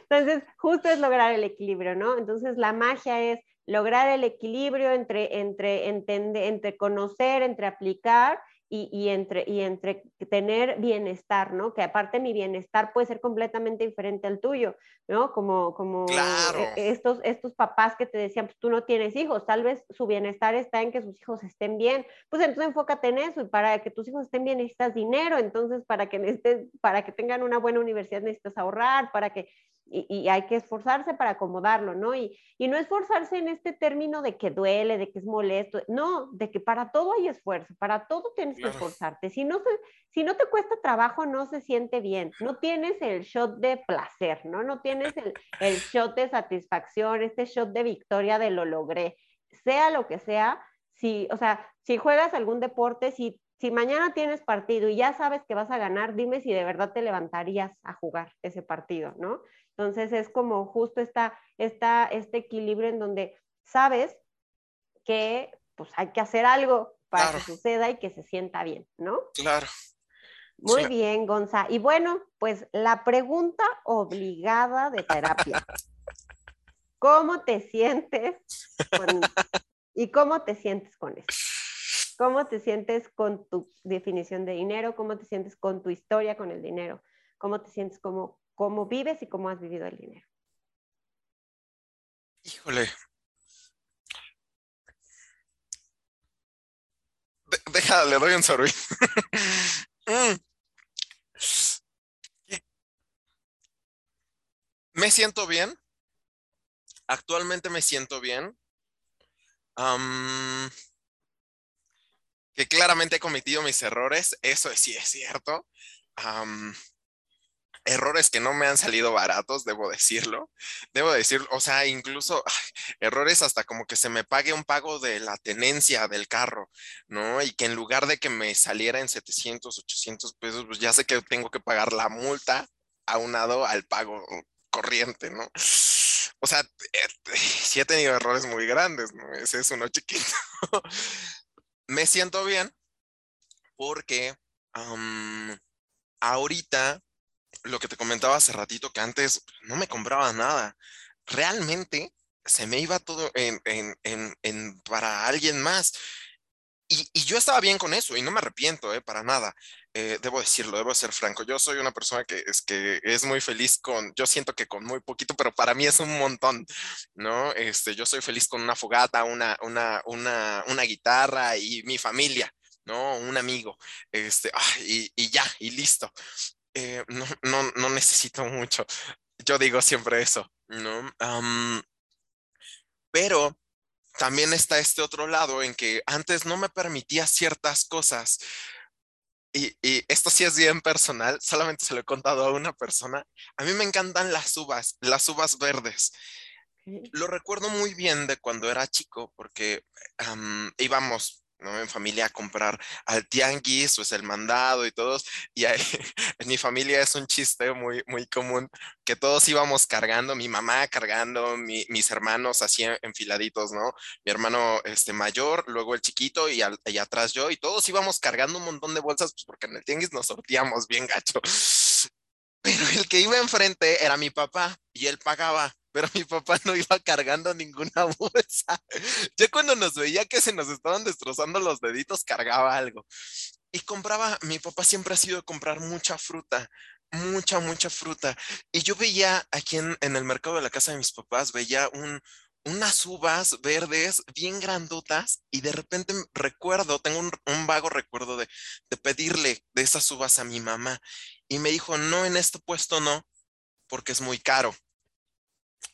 Entonces, justo es lograr el equilibrio, ¿no? Entonces, la magia es lograr el equilibrio entre, entre, entender, entre conocer, entre aplicar y, entre, y entre tener bienestar, ¿no? Que aparte mi bienestar puede ser completamente diferente al tuyo, ¿no? Como, como e, estos, estos papás que te decían, pues tú no tienes hijos, tal vez su bienestar está en que sus hijos estén bien, pues entonces enfócate en eso y para que tus hijos estén bien necesitas dinero, entonces para que, para que tengan una buena universidad necesitas ahorrar, para que y, hay que esforzarse para acomodarlo, ¿no? Y, y, no esforzarse en este término de que duele, de que es molesto, no, de que para todo hay esfuerzo, para todo tienes que esforzarte. Si no, si no te cuesta trabajo, no se siente bien, no tienes el shot de placer, ¿no? No tienes el, el shot de satisfacción, este shot de victoria de lo logré, sea lo que sea, si, o sea, si juegas algún deporte, si si mañana tienes partido y ya sabes que vas a ganar, dime si de verdad te levantarías a jugar ese partido, ¿no? Entonces es como justo esta, esta, este equilibrio en donde sabes que pues hay que hacer algo para que suceda y que se sienta bien, ¿no? Claro. Muy bien, Gonza. Y bueno, pues la pregunta obligada de terapia. ¿Cómo te sientes y cómo te sientes con eso? ¿Cómo te sientes con tu definición de dinero? ¿Cómo te sientes con tu historia con el dinero? ¿Cómo te sientes como cómo vives y cómo has vivido el dinero. Híjole. deja, le doy un sorbito. Mm. Me siento bien. Actualmente me siento bien. que claramente he cometido mis errores, eso sí es cierto errores que no me han salido baratos, debo decirlo. Debo decirlo, o sea, incluso errores hasta como que se me pague un pago de la tenencia del carro, ¿no? Y que en lugar de que me saliera en 700, 800 pesos, pues ya sé que tengo que pagar la multa aunado al pago corriente, ¿no? O sea, eh, sí he tenido errores muy grandes, ¿no? Ese es uno chiquito. me siento bien porque ahorita lo que te comentaba hace ratito, que antes no me compraba nada. Realmente se me iba todo en, para alguien más. Y, yo estaba bien con eso y no me arrepiento, eh, para nada. Eh, debo decirlo, debo ser franco. Yo soy una persona que es, que es muy feliz con, yo siento que con muy poquito, pero para mí es un montón, ¿no? Este, yo soy feliz con una fogata, una, una, una, una guitarra y mi familia. ¿no? Un amigo, este, y, y, ya, y listo. Eh, no, no, no, necesito mucho. Yo digo siempre eso, ¿no? pero también está este otro lado en que antes no me permitía ciertas cosas. Y, y, esto sí es bien personal, solamente se lo he contado a una persona. A mí me encantan las uvas, las uvas verdes. Lo recuerdo muy bien de cuando era chico, porque íbamos en familia a comprar al tianguis, pues el mandado y todos. Y en mi familia es un chiste muy, muy común que todos íbamos cargando, mi mamá cargando, mis hermanos así enfiladitos, ¿no? Mi hermano este, mayor, luego el chiquito y, y atrás yo, y todos íbamos cargando un montón de bolsas, pues porque en el tianguis nos sortíamos bien gacho. Pero el que iba enfrente era mi papá y él pagaba pero mi papá no iba cargando ninguna bolsa. Yo cuando nos veía que se nos estaban destrozando los deditos, cargaba algo. Y compraba, mi papá siempre ha sido comprar mucha fruta, mucha, mucha fruta. Y yo veía aquí en, el mercado de la casa de mis papás, veía un, unas uvas verdes bien grandotas y de repente recuerdo, tengo un, un vago recuerdo de, de, pedirle de esas uvas a mi mamá y me dijo, no, en este puesto no, porque es muy caro.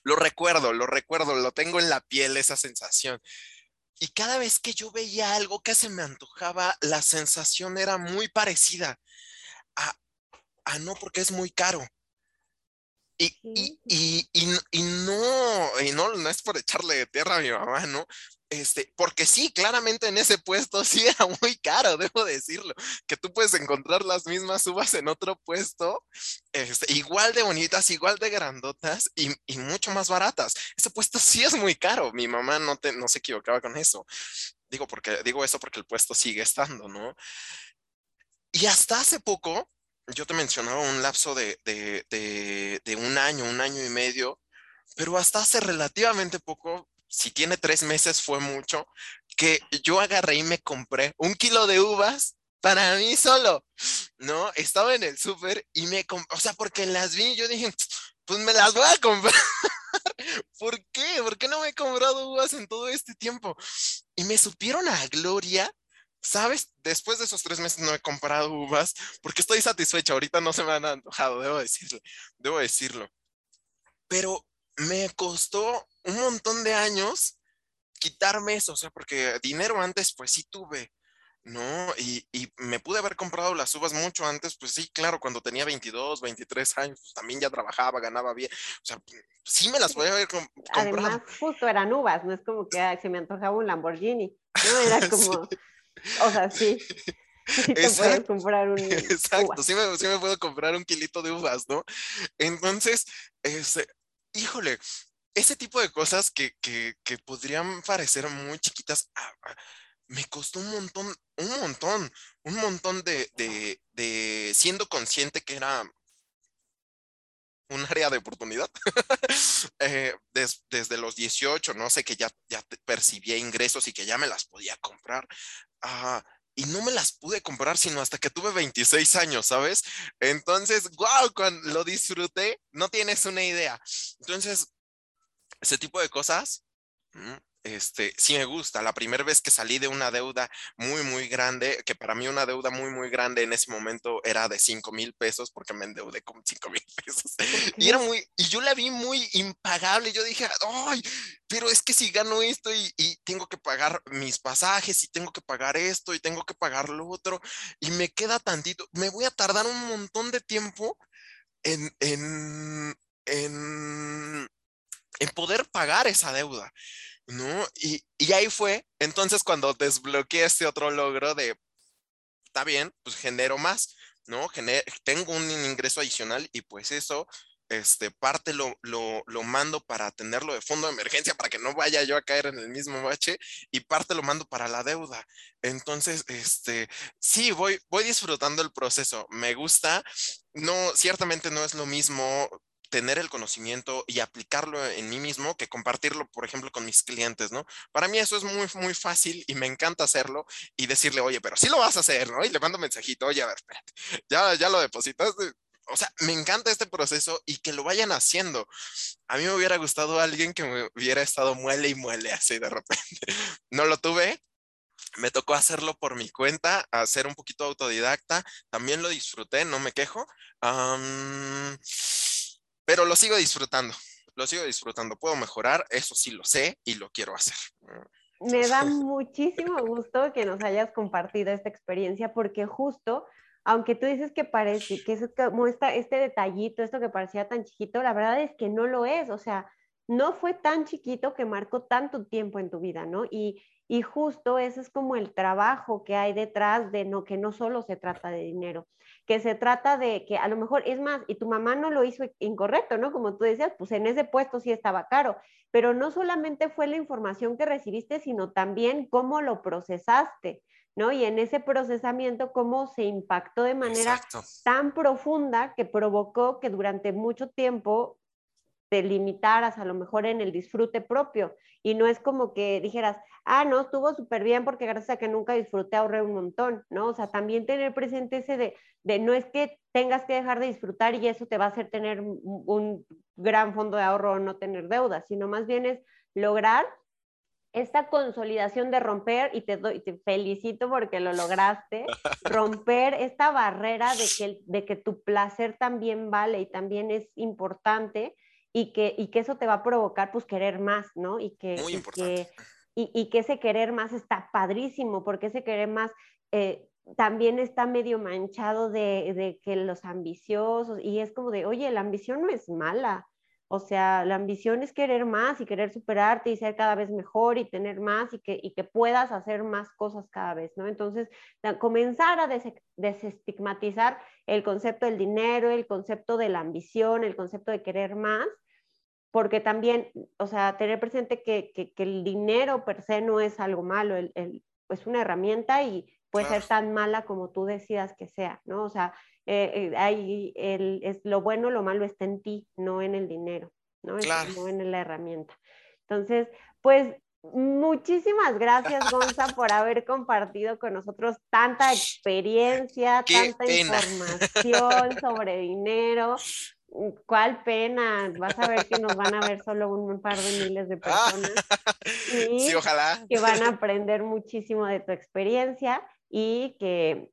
Lo recuerdo, lo recuerdo, lo tengo en la piel esa sensación. Y cada vez que yo veía algo que se me antojaba, la sensación era muy parecida a, a no porque es muy caro. Y, y, y, y, no, y no, no es por echarle tierra a mi mamá, ¿no? Este, porque sí, claramente en ese puesto sí era muy caro, debo decirlo, que tú puedes encontrar las mismas uvas en otro puesto, este, igual de bonitas, igual de grandotas y, mucho más baratas. Ese puesto sí es muy caro, mi mamá no, te, no se equivocaba con eso. Digo, porque, digo eso porque el puesto sigue estando, ¿no? Y hasta hace poco yo te mencionaba un lapso de, de, un año, un año y medio, pero hasta hace relativamente poco, si tiene tres meses fue mucho, que yo agarré y me compré un kilo de uvas para mí solo, ¿no? Estaba en el súper y me, o sea, porque las vi, yo dije, pues me las voy a comprar. ¿Por qué? ¿Por qué no me he comprado uvas en todo este tiempo? Y me supieron a gloria ¿Sabes? Después de esos tres meses no he comprado uvas porque estoy satisfecha. Ahorita no se me han antojado, debo decirlo. Debo decirlo. Pero me costó un montón de años quitarme eso, o sea, porque dinero antes, pues sí tuve, ¿no? Y, me pude haber comprado las uvas mucho antes, pues sí, claro, cuando tenía 22, 23 años, pues también ya trabajaba, ganaba bien, o sea, sí me las podía haber comprado. Además, justo eran uvas, no es como que se me antojaba un Lamborghini, ¿no? Era como, o sea, sí. Sí te puedes comprar un Exacto, sí me, sí me, puedo comprar un kilito de uvas, ¿no? Entonces, este, híjole, ese tipo de cosas que, que, que podrían parecer muy chiquitas, ah, ah, me costó un montón, un montón, un montón de, de, de siendo consciente que era un área de oportunidad. eh, desde los 18, no sé, que ya, ya percibía ingresos y que ya me las podía comprar. Ah, y no me las pude comprar sino hasta que tuve 26 años, ¿sabes? Entonces, wow, cuando lo disfruté, no tienes una idea. Entonces, ese tipo de cosas, mm, este, sí me gusta. La primera vez que salí de una deuda muy, muy grande, que para mí una deuda muy, muy grande en ese momento era de 5 mil pesos, porque me endeudé con 5 mil pesos. Y era muy, y yo la vi muy impagable. Yo dije, ay, pero es que si gano esto y, y, tengo que pagar mis pasajes y tengo que pagar esto y tengo que pagar lo otro y me queda tantito, me voy a tardar un montón de tiempo en, en, en, en poder pagar esa deuda. ¿No? Y, ahí fue, entonces cuando desbloqueé este otro logro de, está bien, pues genero más, ¿no? tengo un ingreso adicional y pues eso, este, parte lo, lo, lo, mando para tenerlo de fondo de emergencia para que no vaya yo a caer en el mismo bache y parte lo mando para la deuda. Entonces, este, sí, voy, voy disfrutando el proceso. Me gusta. No, ciertamente no es lo mismo tener el conocimiento y aplicarlo en mí mismo que compartirlo, por ejemplo, con mis clientes, ¿no? Para mí eso es muy, muy fácil y me encanta hacerlo y decirle, oye, pero sí lo vas a hacer, ¿no? Y le mando mensajito, oye, a ver, espérate, ya, ya lo depositaste. O sea, me encanta este proceso y que lo vayan haciendo. A mí me hubiera gustado alguien que me hubiera estado muele y muele así de repente. No lo tuve, me tocó hacerlo por mi cuenta, hacer un poquito autodidacta. También lo disfruté, no me quejo pero lo sigo disfrutando, lo sigo disfrutando. Puedo mejorar, eso sí lo sé y lo quiero hacer. Me da muchísimo gusto que nos hayas compartido esta experiencia porque justo, aunque tú dices que parece que es como este detallito, esto que parecía tan chiquito, la verdad es que no lo es, o sea, no fue tan chiquito que marcó tanto tiempo en tu vida, ¿no? Y, y justo ese es como el trabajo que hay detrás de no, que no solo se trata de dinero, que se trata de que a lo mejor es más, y tu mamá no lo hizo incorrecto, ¿no? Como tú decías, pues en ese puesto sí estaba caro, pero no solamente fue la información que recibiste, sino también cómo lo procesaste, ¿no? Y en ese procesamiento, cómo se impactó de manera tan profunda que provocó que durante mucho tiempo te limitaras a lo mejor en el disfrute propio y no es como que dijeras, ah, no, estuvo súper bien porque gracias a que nunca disfruté ahorré un montón, ¿no? O sea, también tener presente ese de, de no es que tengas que dejar de disfrutar y eso te va a hacer tener un gran fondo de ahorro o no tener deudas, sino más bien es lograr esta consolidación de romper, y te, doy, te felicito porque lo lograste, romper esta barrera de que, de que tu placer también vale y también es importante y que, y que eso te va a provocar pues querer más, ¿no? Y que, Muy importante. Y, y, que ese querer más está padrísimo, porque ese querer más eh, también está medio manchado de, de, que los ambiciosos, y es como de, oye, la ambición no es mala, o sea, la ambición es querer más y querer superarte y ser cada vez mejor y tener más y que, y que puedas hacer más cosas cada vez, ¿no? Entonces, comenzar a desestigmatizar el concepto del dinero, el concepto de la ambición, el concepto de querer más, porque también, o sea, tener presente que, que, el dinero per se no es algo malo, el, el, es una herramienta y puede ser tan mala como tú decidas que sea, ¿no? O sea, eh, eh el, es lo bueno, lo malo está en ti, no en el dinero, ¿no? no en la herramienta. Entonces, pues muchísimas gracias, Gonza, por haber compartido con nosotros tanta experiencia, tanta información sobre dinero. ¿Cuál pena? Vas a ver que nos van a ver solo un, par de miles de personas. Y sí, ojalá. Que van a aprender muchísimo de tu experiencia y que,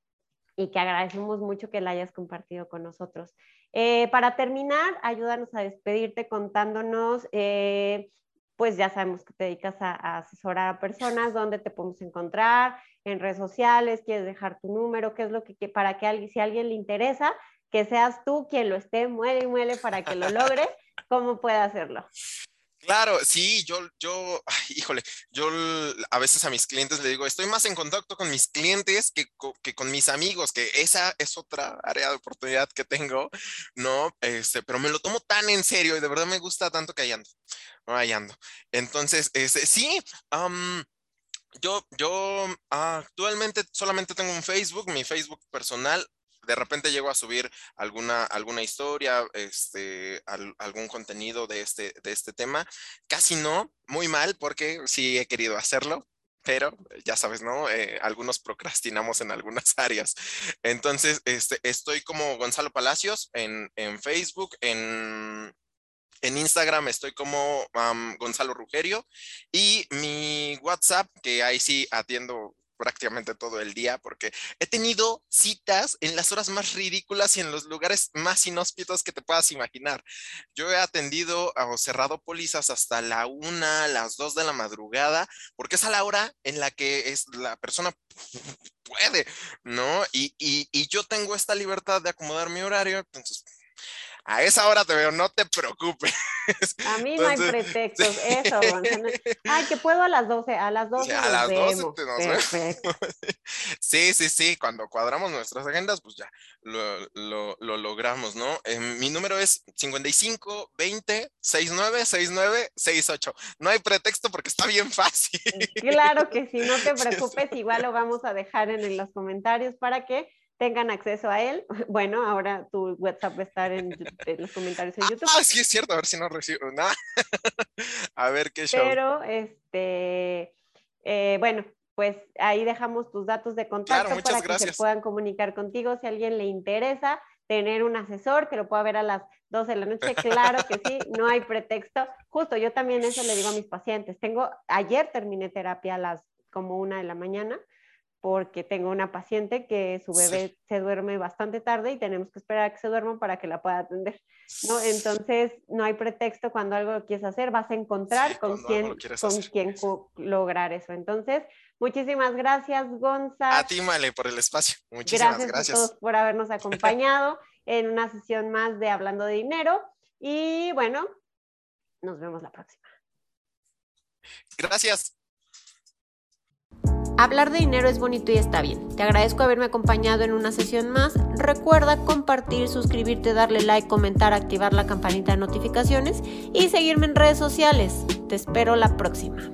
y que agradecemos mucho que la hayas compartido con nosotros. Eh, para terminar, ayúdanos a despedirte contándonos, eh, pues ya sabemos que te dedicas a, asesorar a personas, dónde te podemos encontrar, en redes sociales, quieres dejar tu número, qué es lo que, para que alguien, si a alguien le interesa, que seas tú quien lo esté, muele y muele para que lo logre, ¿cómo puede hacerlo? Claro, sí, yo, yo, híjole, yo a veces a mis clientes le digo, estoy más en contacto con mis clientes que, que, con mis amigos, que esa es otra área de oportunidad que tengo, ¿no? Este, pero me lo tomo tan en serio y de verdad me gusta tanto que ahí ando. Entonces, este, sí, yo, yo actualmente solamente tengo un Facebook, mi Facebook personal, de repente llego a subir alguna, alguna historia, este, algún contenido de este, de este tema. Casi no, muy mal, porque sí he querido hacerlo, pero ya sabes, ¿no? Eh, algunos procrastinamos en algunas áreas. Entonces, este, estoy como Gonzalo Palacios en, Facebook, en, en Instagram estoy como Gonzalo Rugerio y mi WhatsApp, que ahí sí atiendo prácticamente todo el día porque he tenido citas en las horas más ridículas y en los lugares más inhóspitos que te puedas imaginar. Yo he atendido o cerrado pólizas hasta la una, las dos de la madrugada, porque es a la hora en la que es la persona puede, ¿no? Y, y yo tengo esta libertad de acomodar mi horario, entonces a esa hora te veo, no te preocupes. A mí no hay pretextos, eso, Ay, que puedo a las 12, a las 12 a las 12 nos Perfecto. Sí, sí, sí, cuando cuadramos nuestras agendas, pues ya lo, logramos, ¿no? Eh, mi número es 55 20 69 69 68. No hay pretexto porque está bien fácil. Claro que sí, no te preocupes, igual lo vamos a dejar en los comentarios para que tengan acceso a él. Bueno, ahora tu WhatsApp va a estar en, los comentarios en ah, YouTube. Ah, sí, es cierto, a ver si no recibo nada. a ver qué show. Pero, este, eh, bueno, pues ahí dejamos tus datos de contacto para que se puedan comunicar contigo si a alguien le interesa tener un asesor que lo pueda ver a las 12 de la noche, claro que sí, no hay pretexto. Justo yo también eso le digo a mis pacientes. Tengo, ayer terminé terapia a las como una de la mañana porque tengo una paciente que su bebé se duerme bastante tarde y tenemos que esperar a que se duerma para que la pueda atender, ¿no? Entonces, no hay pretexto cuando algo lo quieres hacer, vas a encontrar con quién, con quién lograr eso. Entonces, muchísimas gracias, Gonza. A ti, Male, por el espacio. Muchísimas gracias. Gracias a todos por habernos acompañado en una sesión más de Hablando de Dinero. Y bueno, nos vemos la próxima. Gracias. Hablar de dinero es bonito y está bien. Te agradezco haberme acompañado en una sesión más. Recuerda compartir, suscribirte, darle like, comentar, activar la campanita de notificaciones y seguirme en redes sociales. Te espero la próxima.